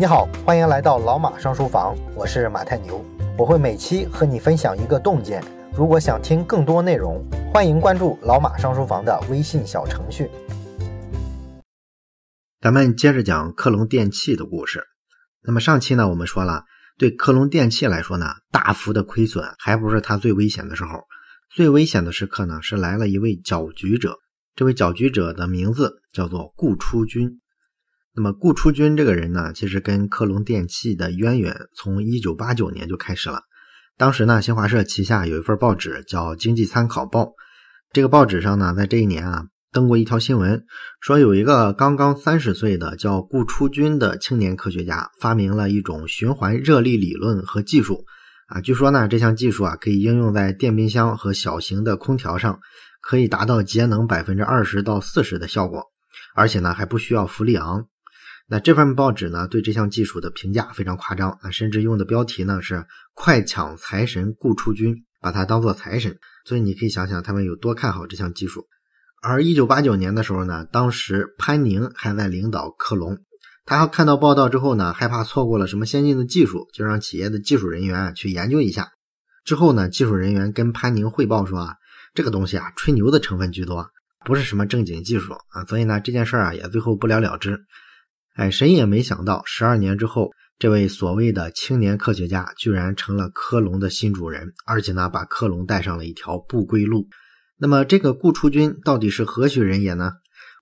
你好，欢迎来到老马上书房，我是马太牛，我会每期和你分享一个洞见。如果想听更多内容，欢迎关注老马上书房的微信小程序。咱们接着讲克隆电器的故事。那么上期呢，我们说了，对克隆电器来说呢，大幅的亏损还不是它最危险的时候，最危险的时刻呢，是来了一位搅局者。这位搅局者的名字叫做顾初军。那么顾初军这个人呢，其实跟科隆电器的渊源从一九八九年就开始了。当时呢，新华社旗下有一份报纸叫《经济参考报》，这个报纸上呢，在这一年啊，登过一条新闻，说有一个刚刚三十岁的叫顾初军的青年科学家，发明了一种循环热力理论和技术啊。据说呢，这项技术啊，可以应用在电冰箱和小型的空调上，可以达到节能百分之二十到四十的效果，而且呢，还不需要氟利昂。那这份报纸呢，对这项技术的评价非常夸张啊，甚至用的标题呢是“快抢财神顾初军”，把它当做财神。所以你可以想想他们有多看好这项技术。而一九八九年的时候呢，当时潘宁还在领导克隆，他看到报道之后呢，害怕错过了什么先进的技术，就让企业的技术人员去研究一下。之后呢，技术人员跟潘宁汇报说啊，这个东西啊，吹牛的成分居多，不是什么正经技术啊。所以呢，这件事儿啊，也最后不了了之。哎，谁也没想到，十二年之后，这位所谓的青年科学家居然成了科隆的新主人，而且呢，把科隆带上了一条不归路。那么，这个顾初军到底是何许人也呢？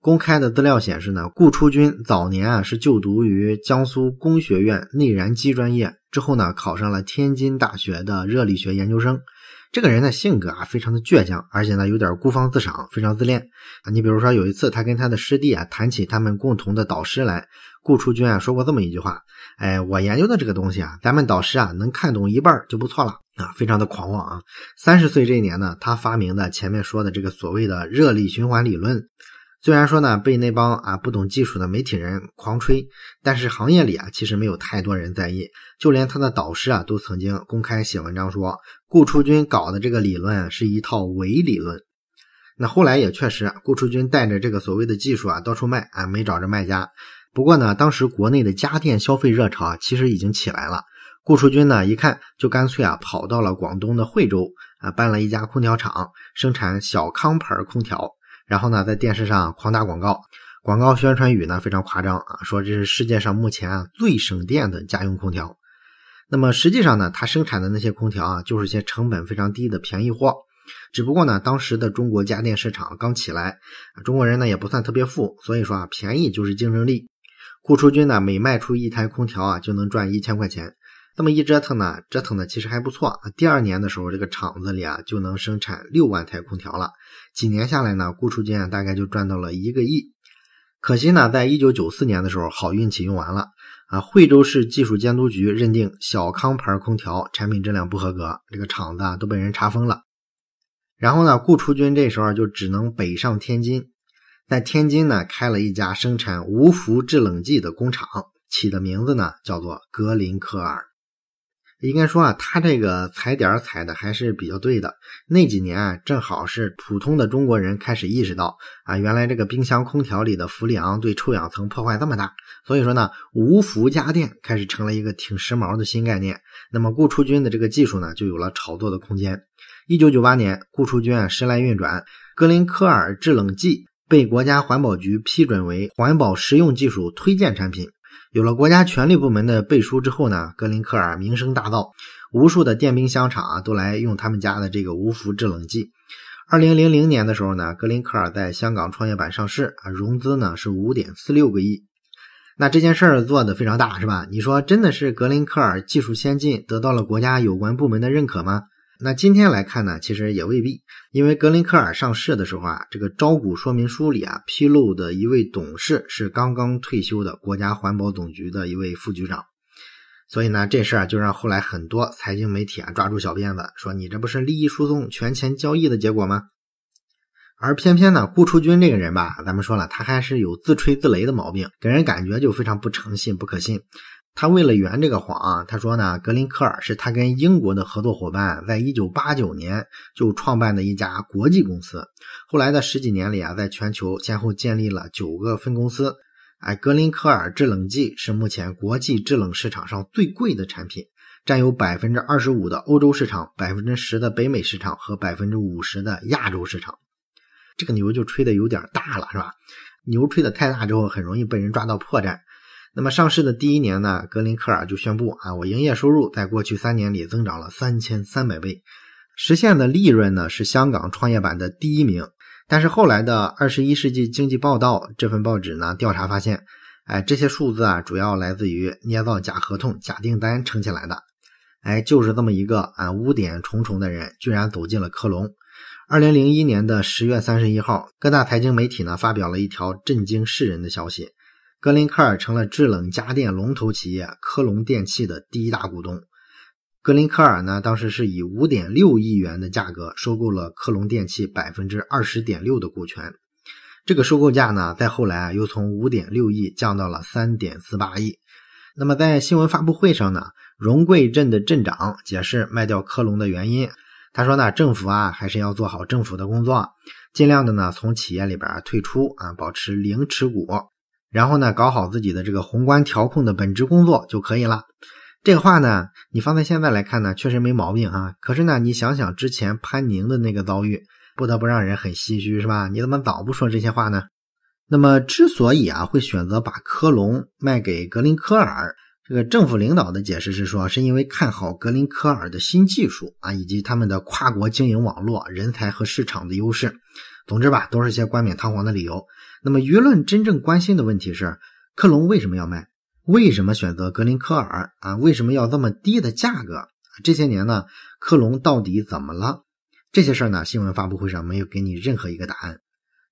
公开的资料显示呢，顾初军早年啊是就读于江苏工学院内燃机专业，之后呢，考上了天津大学的热力学研究生。这个人的性格啊，非常的倔强，而且呢，有点孤芳自赏，非常自恋啊。你比如说，有一次他跟他的师弟啊谈起他们共同的导师来，顾初军啊说过这么一句话：“哎，我研究的这个东西啊，咱们导师啊能看懂一半就不错了啊。”非常的狂妄啊。三十岁这一年呢，他发明的前面说的这个所谓的热力循环理论。虽然说呢，被那帮啊不懂技术的媒体人狂吹，但是行业里啊其实没有太多人在意，就连他的导师啊都曾经公开写文章说，顾初军搞的这个理论是一套伪理论。那后来也确实，顾初军带着这个所谓的技术啊到处卖啊，没找着卖家。不过呢，当时国内的家电消费热潮啊其实已经起来了，顾初军呢一看就干脆啊跑到了广东的惠州啊办了一家空调厂，生产小康牌空调。然后呢，在电视上狂打广告，广告宣传语呢非常夸张啊，说这是世界上目前啊最省电的家用空调。那么实际上呢，它生产的那些空调啊，就是些成本非常低的便宜货。只不过呢，当时的中国家电市场刚起来，中国人呢也不算特别富，所以说啊，便宜就是竞争力。顾初军呢，每卖出一台空调啊，就能赚一千块钱。这么一折腾呢，折腾的其实还不错。第二年的时候，这个厂子里啊就能生产六万台空调了。几年下来呢，顾初军啊大概就赚到了一个亿。可惜呢，在一九九四年的时候，好运气用完了啊。惠州市技术监督局认定小康牌空调产品质量不合格，这个厂子啊都被人查封了。然后呢，顾初军这时候就只能北上天津，在天津呢开了一家生产无氟制冷剂的工厂，起的名字呢叫做格林科尔。应该说啊，他这个踩点踩的还是比较对的。那几年啊，正好是普通的中国人开始意识到啊，原来这个冰箱空调里的氟利昂对臭氧层破坏这么大。所以说呢，无氟家电开始成了一个挺时髦的新概念。那么顾初军的这个技术呢，就有了炒作的空间。一九九八年，顾初军啊时来运转，格林科尔制冷剂被国家环保局批准为环保实用技术推荐产品。有了国家权力部门的背书之后呢，格林科尔名声大噪，无数的电冰箱厂啊都来用他们家的这个无氟制冷剂。二零零零年的时候呢，格林科尔在香港创业板上市啊，融资呢是五点四六个亿。那这件事儿做的非常大，是吧？你说真的是格林科尔技术先进，得到了国家有关部门的认可吗？那今天来看呢，其实也未必，因为格林科尔上市的时候啊，这个招股说明书里啊披露的一位董事是刚刚退休的国家环保总局的一位副局长，所以呢，这事儿就让后来很多财经媒体啊抓住小辫子，说你这不是利益输送、权钱交易的结果吗？而偏偏呢，顾初军这个人吧，咱们说了，他还是有自吹自擂的毛病，给人感觉就非常不诚信、不可信。他为了圆这个谎啊，他说呢，格林科尔是他跟英国的合作伙伴，在一九八九年就创办的一家国际公司。后来的十几年里啊，在全球先后建立了九个分公司。哎，格林科尔制冷剂是目前国际制冷市场上最贵的产品，占有百分之二十五的欧洲市场、百分之十的北美市场和百分之五十的亚洲市场。这个牛就吹的有点大了，是吧？牛吹的太大之后，很容易被人抓到破绽。那么上市的第一年呢，格林科尔就宣布啊，我营业收入在过去三年里增长了三千三百倍，实现的利润呢是香港创业板的第一名。但是后来的《二十一世纪经济报道》这份报纸呢，调查发现，哎，这些数字啊，主要来自于捏造假合同、假订单撑起来的。哎，就是这么一个啊污点重重的人，居然走进了科隆。二零零一年的十月三十一号，各大财经媒体呢发表了一条震惊世人的消息：格林科尔成了制冷家电龙头企业科隆电器的第一大股东。格林科尔呢，当时是以五点六亿元的价格收购了科隆电器百分之二十点六的股权。这个收购价呢，在后来啊，又从五点六亿降到了三点四八亿。那么在新闻发布会上呢，荣贵镇的镇长解释卖掉科隆的原因。他说呢，政府啊，还是要做好政府的工作，尽量的呢从企业里边退出啊，保持零持股，然后呢搞好自己的这个宏观调控的本职工作就可以了。这个话呢，你放在现在来看呢，确实没毛病啊。可是呢，你想想之前潘宁的那个遭遇，不得不让人很唏嘘，是吧？你怎么早不说这些话呢？那么，之所以啊会选择把科隆卖给格林科尔，这个政府领导的解释是说，是因为看好格林科尔的新技术啊，以及他们的跨国经营网络、人才和市场的优势。总之吧，都是些冠冕堂皇的理由。那么，舆论真正关心的问题是，科隆为什么要卖？为什么选择格林科尔啊？为什么要这么低的价格？这些年呢，科隆到底怎么了？这些事儿呢，新闻发布会上没有给你任何一个答案。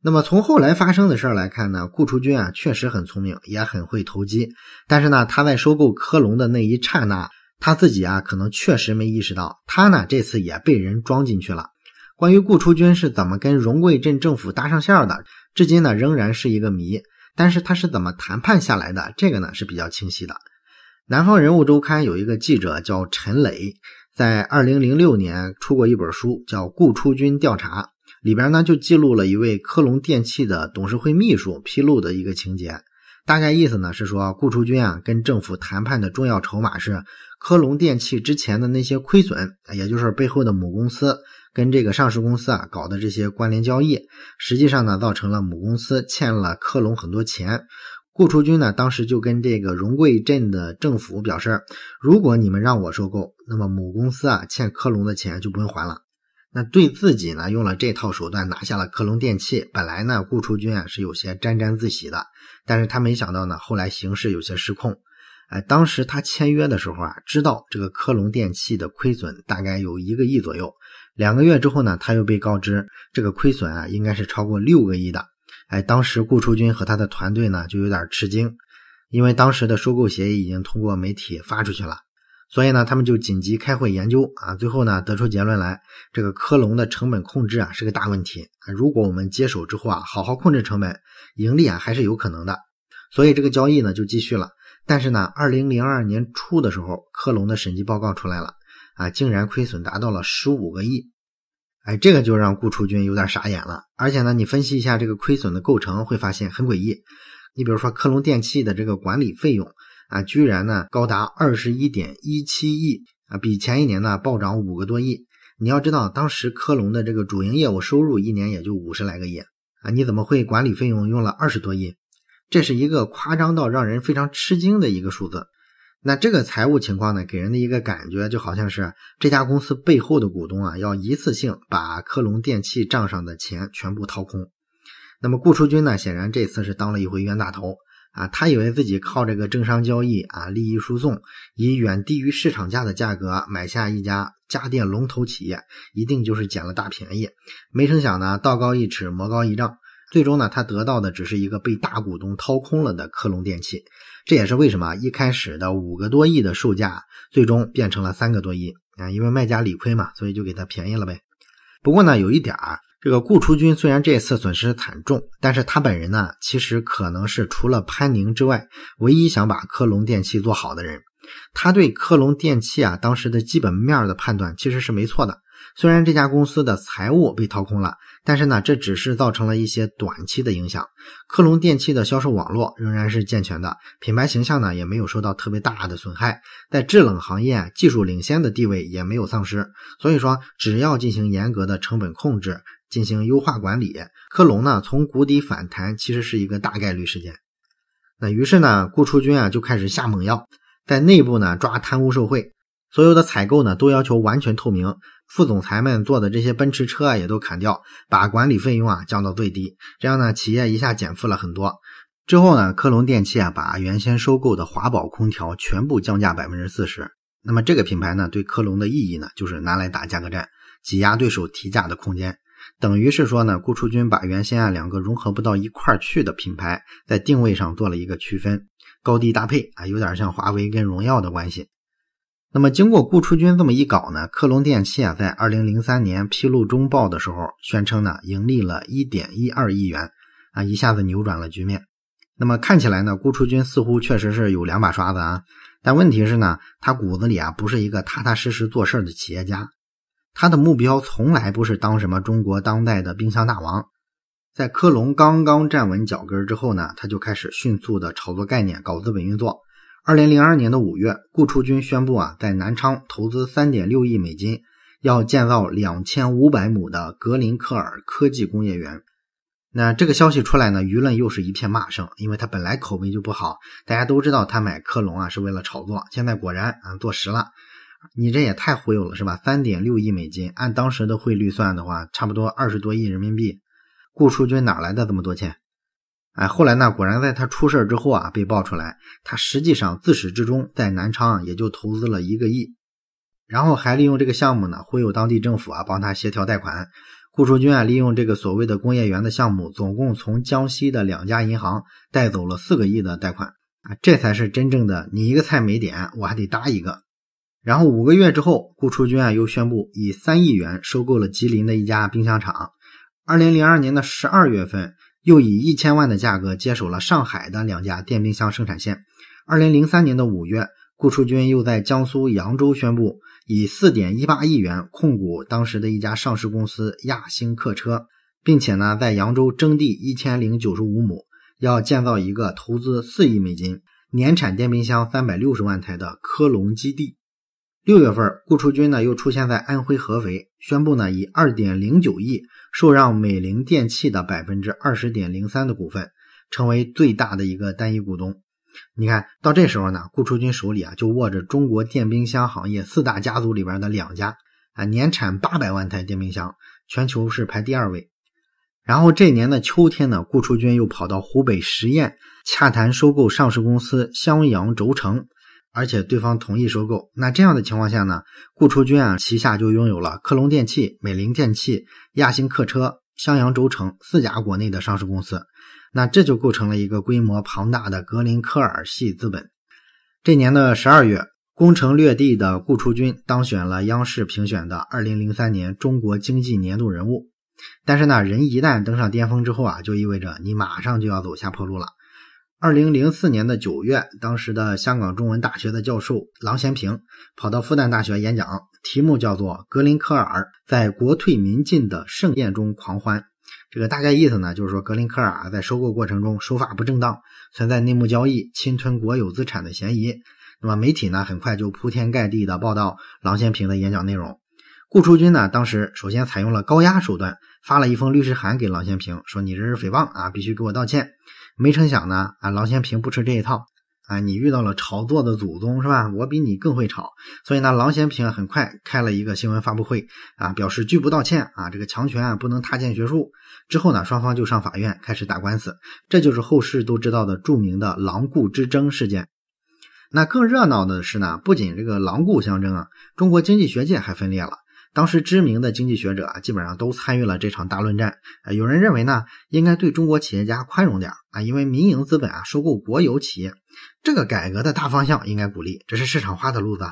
那么从后来发生的事儿来看呢，顾初军啊确实很聪明，也很会投机。但是呢，他在收购科隆的那一刹那，他自己啊可能确实没意识到，他呢这次也被人装进去了。关于顾初军是怎么跟荣贵镇政府搭上线的，至今呢仍然是一个谜。但是他是怎么谈判下来的？这个呢是比较清晰的。南方人物周刊有一个记者叫陈磊，在二零零六年出过一本书，叫《顾初军调查》，里边呢就记录了一位科隆电器的董事会秘书披露的一个情节。大概意思呢是说，顾初军啊跟政府谈判的重要筹码是科隆电器之前的那些亏损，也就是背后的母公司。跟这个上市公司啊搞的这些关联交易，实际上呢造成了母公司欠了科隆很多钱。顾初军呢当时就跟这个荣贵镇的政府表示，如果你们让我收购，那么母公司啊欠科隆的钱就不用还了。那对自己呢用了这套手段拿下了科隆电器，本来呢顾初军啊是有些沾沾自喜的，但是他没想到呢后来形势有些失控。哎，当时他签约的时候啊，知道这个科隆电器的亏损大概有一个亿左右。两个月之后呢，他又被告知这个亏损啊，应该是超过六个亿的。哎，当时顾初军和他的团队呢就有点吃惊，因为当时的收购协议已经通过媒体发出去了，所以呢，他们就紧急开会研究啊，最后呢得出结论来，这个科隆的成本控制啊是个大问题啊。如果我们接手之后啊，好好控制成本，盈利啊还是有可能的。所以这个交易呢就继续了。但是呢，二零零二年初的时候，科隆的审计报告出来了。啊，竟然亏损达到了十五个亿，哎，这个就让顾初军有点傻眼了。而且呢，你分析一下这个亏损的构成，会发现很诡异。你比如说，科隆电器的这个管理费用啊，居然呢高达二十一点一七亿啊，比前一年呢暴涨五个多亿。你要知道，当时科隆的这个主营业务收入一年也就五十来个亿啊，你怎么会管理费用用了二十多亿？这是一个夸张到让人非常吃惊的一个数字。那这个财务情况呢，给人的一个感觉就好像是这家公司背后的股东啊，要一次性把科隆电器账上的钱全部掏空。那么顾初军呢，显然这次是当了一回冤大头啊，他以为自己靠这个政商交易啊，利益输送，以远低于市场价的价格买下一家家电龙头企业，一定就是捡了大便宜。没成想呢，道高一尺，魔高一丈，最终呢，他得到的只是一个被大股东掏空了的科隆电器。这也是为什么一开始的五个多亿的售价，最终变成了三个多亿啊！因为卖家理亏嘛，所以就给他便宜了呗。不过呢，有一点儿，这个顾雏军虽然这次损失惨重，但是他本人呢，其实可能是除了潘宁之外，唯一想把科隆电器做好的人。他对科隆电器啊当时的基本面的判断其实是没错的，虽然这家公司的财务被掏空了，但是呢，这只是造成了一些短期的影响。科隆电器的销售网络仍然是健全的，品牌形象呢也没有受到特别大的损害，在制冷行业技术领先的地位也没有丧失。所以说，只要进行严格的成本控制，进行优化管理，科隆呢从谷底反弹其实是一个大概率事件。那于是呢，顾初军啊就开始下猛药，在内部呢抓贪污受贿，所有的采购呢都要求完全透明。副总裁们做的这些奔驰车啊，也都砍掉，把管理费用啊降到最低，这样呢，企业一下减负了很多。之后呢，科隆电器啊，把原先收购的华宝空调全部降价百分之四十。那么这个品牌呢，对科隆的意义呢，就是拿来打价格战，挤压对手提价的空间。等于是说呢，顾初军把原先啊两个融合不到一块儿去的品牌，在定位上做了一个区分，高低搭配啊，有点像华为跟荣耀的关系。那么，经过顾初军这么一搞呢，科隆电器啊，在二零零三年披露中报的时候，宣称呢，盈利了一点一二亿元，啊，一下子扭转了局面。那么看起来呢，顾初军似乎确实是有两把刷子啊，但问题是呢，他骨子里啊，不是一个踏踏实实做事的企业家，他的目标从来不是当什么中国当代的冰箱大王。在科隆刚刚站稳脚跟之后呢，他就开始迅速的炒作概念，搞资本运作。二零零二年的五月，顾初军宣布啊，在南昌投资三点六亿美金，要建造两千五百亩的格林克尔科技工业园。那这个消息出来呢，舆论又是一片骂声，因为他本来口碑就不好。大家都知道他买科隆啊是为了炒作，现在果然啊坐实了。你这也太忽悠了是吧？三点六亿美金，按当时的汇率算的话，差不多二十多亿人民币。顾初军哪来的这么多钱？哎，后来呢？果然在他出事之后啊，被爆出来，他实际上自始至终在南昌也就投资了一个亿，然后还利用这个项目呢忽悠当地政府啊，帮他协调贷款。顾初军啊，利用这个所谓的工业园的项目，总共从江西的两家银行贷走了四个亿的贷款啊，这才是真正的你一个菜没点，我还得搭一个。然后五个月之后，顾初军啊又宣布以三亿元收购了吉林的一家冰箱厂。二零零二年的十二月份。又以一千万的价格接手了上海的两家电冰箱生产线。二零零三年的五月，顾雏军又在江苏扬州宣布，以四点一八亿元控股当时的一家上市公司亚星客车，并且呢，在扬州征地一千零九十五亩，要建造一个投资四亿美金、年产电冰箱三百六十万台的科隆基地。六月份，顾雏军呢又出现在安徽合肥，宣布呢以二点零九亿受让美菱电器的百分之二十点零三的股份，成为最大的一个单一股东。你看到这时候呢，顾初军手里啊就握着中国电冰箱行业四大家族里边的两家啊，年产八百万台电冰箱，全球是排第二位。然后这年的秋天呢，顾初军又跑到湖北十堰洽谈收购上市公司襄阳轴承。而且对方同意收购，那这样的情况下呢，顾初军啊旗下就拥有了科隆电器、美菱电器、亚星客车、襄阳轴承四家国内的上市公司，那这就构成了一个规模庞大的格林科尔系资本。这年的十二月，攻城略地的顾初军当选了央视评选的二零零三年中国经济年度人物。但是呢，人一旦登上巅峰之后啊，就意味着你马上就要走下坡路了。二零零四年的九月，当时的香港中文大学的教授郎咸平跑到复旦大学演讲，题目叫做《格林科尔在国退民进的盛宴中狂欢》。这个大概意思呢，就是说格林科尔啊在收购过程中手法不正当，存在内幕交易、侵吞国有资产的嫌疑。那么媒体呢，很快就铺天盖地的报道郎咸平的演讲内容。顾初军呢，当时首先采用了高压手段，发了一封律师函给郎咸平，说你这是诽谤啊，必须给我道歉。没成想呢，啊，郎咸平不吃这一套，啊，你遇到了炒作的祖宗是吧？我比你更会炒，所以呢，郎咸平很快开了一个新闻发布会，啊，表示拒不道歉，啊，这个强权啊不能踏践学术。之后呢，双方就上法院开始打官司，这就是后世都知道的著名的狼顾之争事件。那更热闹的是呢，不仅这个狼顾相争啊，中国经济学界还分裂了。当时知名的经济学者啊，基本上都参与了这场大论战。啊，有人认为呢，应该对中国企业家宽容点啊，因为民营资本啊收购国有企业，这个改革的大方向应该鼓励，这是市场化的路子。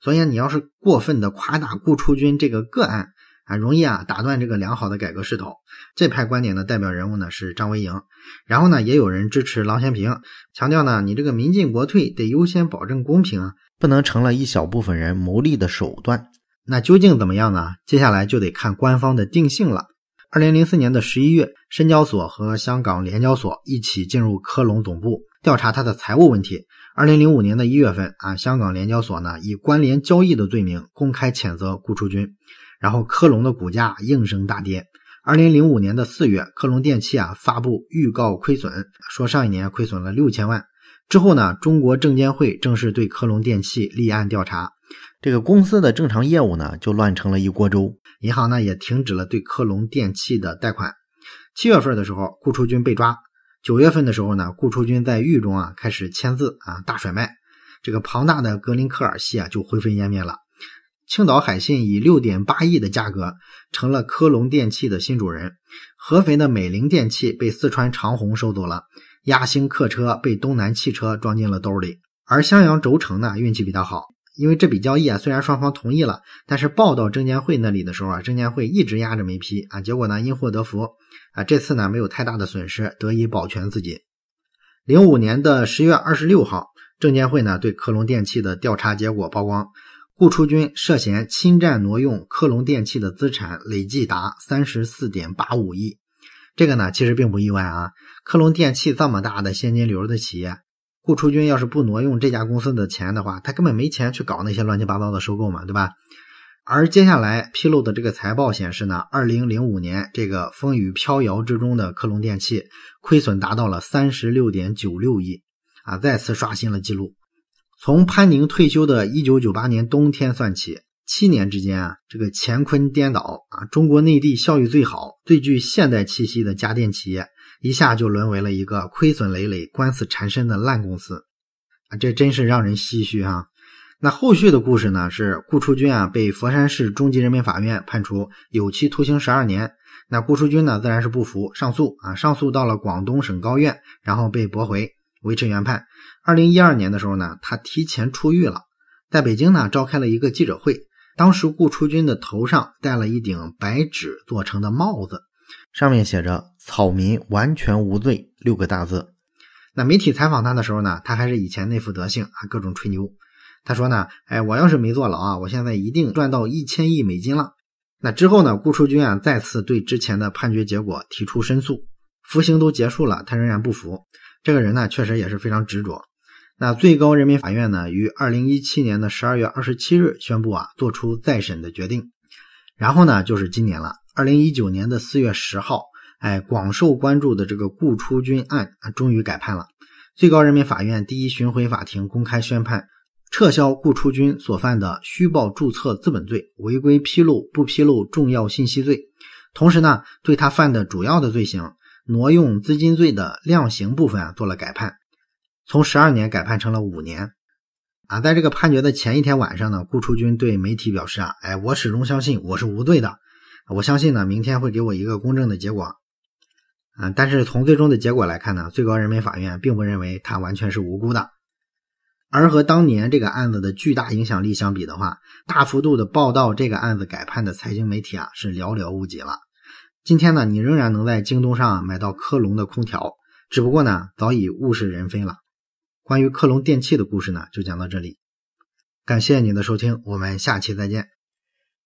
所以你要是过分的夸大顾初军这个个案啊，容易啊打断这个良好的改革势头。这派观点的代表人物呢是张维迎，然后呢也有人支持郎咸平，强调呢你这个民进国退得优先保证公平啊，不能成了一小部分人谋利的手段。那究竟怎么样呢？接下来就得看官方的定性了。二零零四年的十一月，深交所和香港联交所一起进入科隆总部调查他的财务问题。二零零五年的一月份啊，香港联交所呢以关联交易的罪名公开谴责顾初军，然后科隆的股价应声大跌。二零零五年的四月，科隆电器啊发布预告亏损，说上一年亏损了六千万。之后呢，中国证监会正式对科隆电器立案调查。这个公司的正常业务呢，就乱成了一锅粥。银行呢，也停止了对科隆电器的贷款。七月份的时候，顾初军被抓。九月份的时候呢，顾初军在狱中啊，开始签字啊，大甩卖。这个庞大的格林克尔系啊，就灰飞烟灭了。青岛海信以六点八亿的价格成了科隆电器的新主人。合肥的美菱电器被四川长虹收走了。亚星客车被东南汽车装进了兜里。而襄阳轴承呢，运气比较好。因为这笔交易啊，虽然双方同意了，但是报到证监会那里的时候啊，证监会一直压着没批啊。结果呢，因祸得福啊，这次呢没有太大的损失，得以保全自己。零五年的十月二十六号，证监会呢对科隆电器的调查结果曝光，顾初军涉嫌侵占挪用科隆电器的资产累计达三十四点八五亿。这个呢其实并不意外啊，科隆电器这么大的现金流的企业。顾初军要是不挪用这家公司的钱的话，他根本没钱去搞那些乱七八糟的收购嘛，对吧？而接下来披露的这个财报显示呢，二零零五年这个风雨飘摇之中的科隆电器亏损达到了三十六点九六亿啊，再次刷新了记录。从潘宁退休的一九九八年冬天算起，七年之间啊，这个乾坤颠倒啊，中国内地效益最好、最具现代气息的家电企业。一下就沦为了一个亏损累累、官司缠身的烂公司啊！这真是让人唏嘘啊。那后续的故事呢？是顾初军啊被佛山市中级人民法院判处有期徒刑十二年。那顾初军呢自然是不服，上诉啊，上诉到了广东省高院，然后被驳回，维持原判。二零一二年的时候呢，他提前出狱了，在北京呢召开了一个记者会。当时顾初军的头上戴了一顶白纸做成的帽子。上面写着“草民完全无罪”六个大字。那媒体采访他的时候呢，他还是以前那副德性啊，各种吹牛。他说呢：“哎，我要是没坐牢啊，我现在一定赚到一千亿美金了。”那之后呢，顾初军啊再次对之前的判决结果提出申诉。服刑都结束了，他仍然不服。这个人呢，确实也是非常执着。那最高人民法院呢，于二零一七年的十二月二十七日宣布啊，做出再审的决定。然后呢，就是今年了。二零一九年的四月十号，哎，广受关注的这个顾初军案，终于改判了。最高人民法院第一巡回法庭公开宣判，撤销顾初军所犯的虚报注册资本罪、违规披露不披露重要信息罪，同时呢，对他犯的主要的罪行挪用资金罪的量刑部分啊做了改判，从十二年改判成了五年。啊，在这个判决的前一天晚上呢，顾初军对媒体表示啊，哎，我始终相信我是无罪的。我相信呢，明天会给我一个公正的结果，啊，但是从最终的结果来看呢，最高人民法院并不认为他完全是无辜的，而和当年这个案子的巨大影响力相比的话，大幅度的报道这个案子改判的财经媒体啊是寥寥无几了。今天呢，你仍然能在京东上买到科隆的空调，只不过呢，早已物是人非了。关于科隆电器的故事呢，就讲到这里，感谢你的收听，我们下期再见。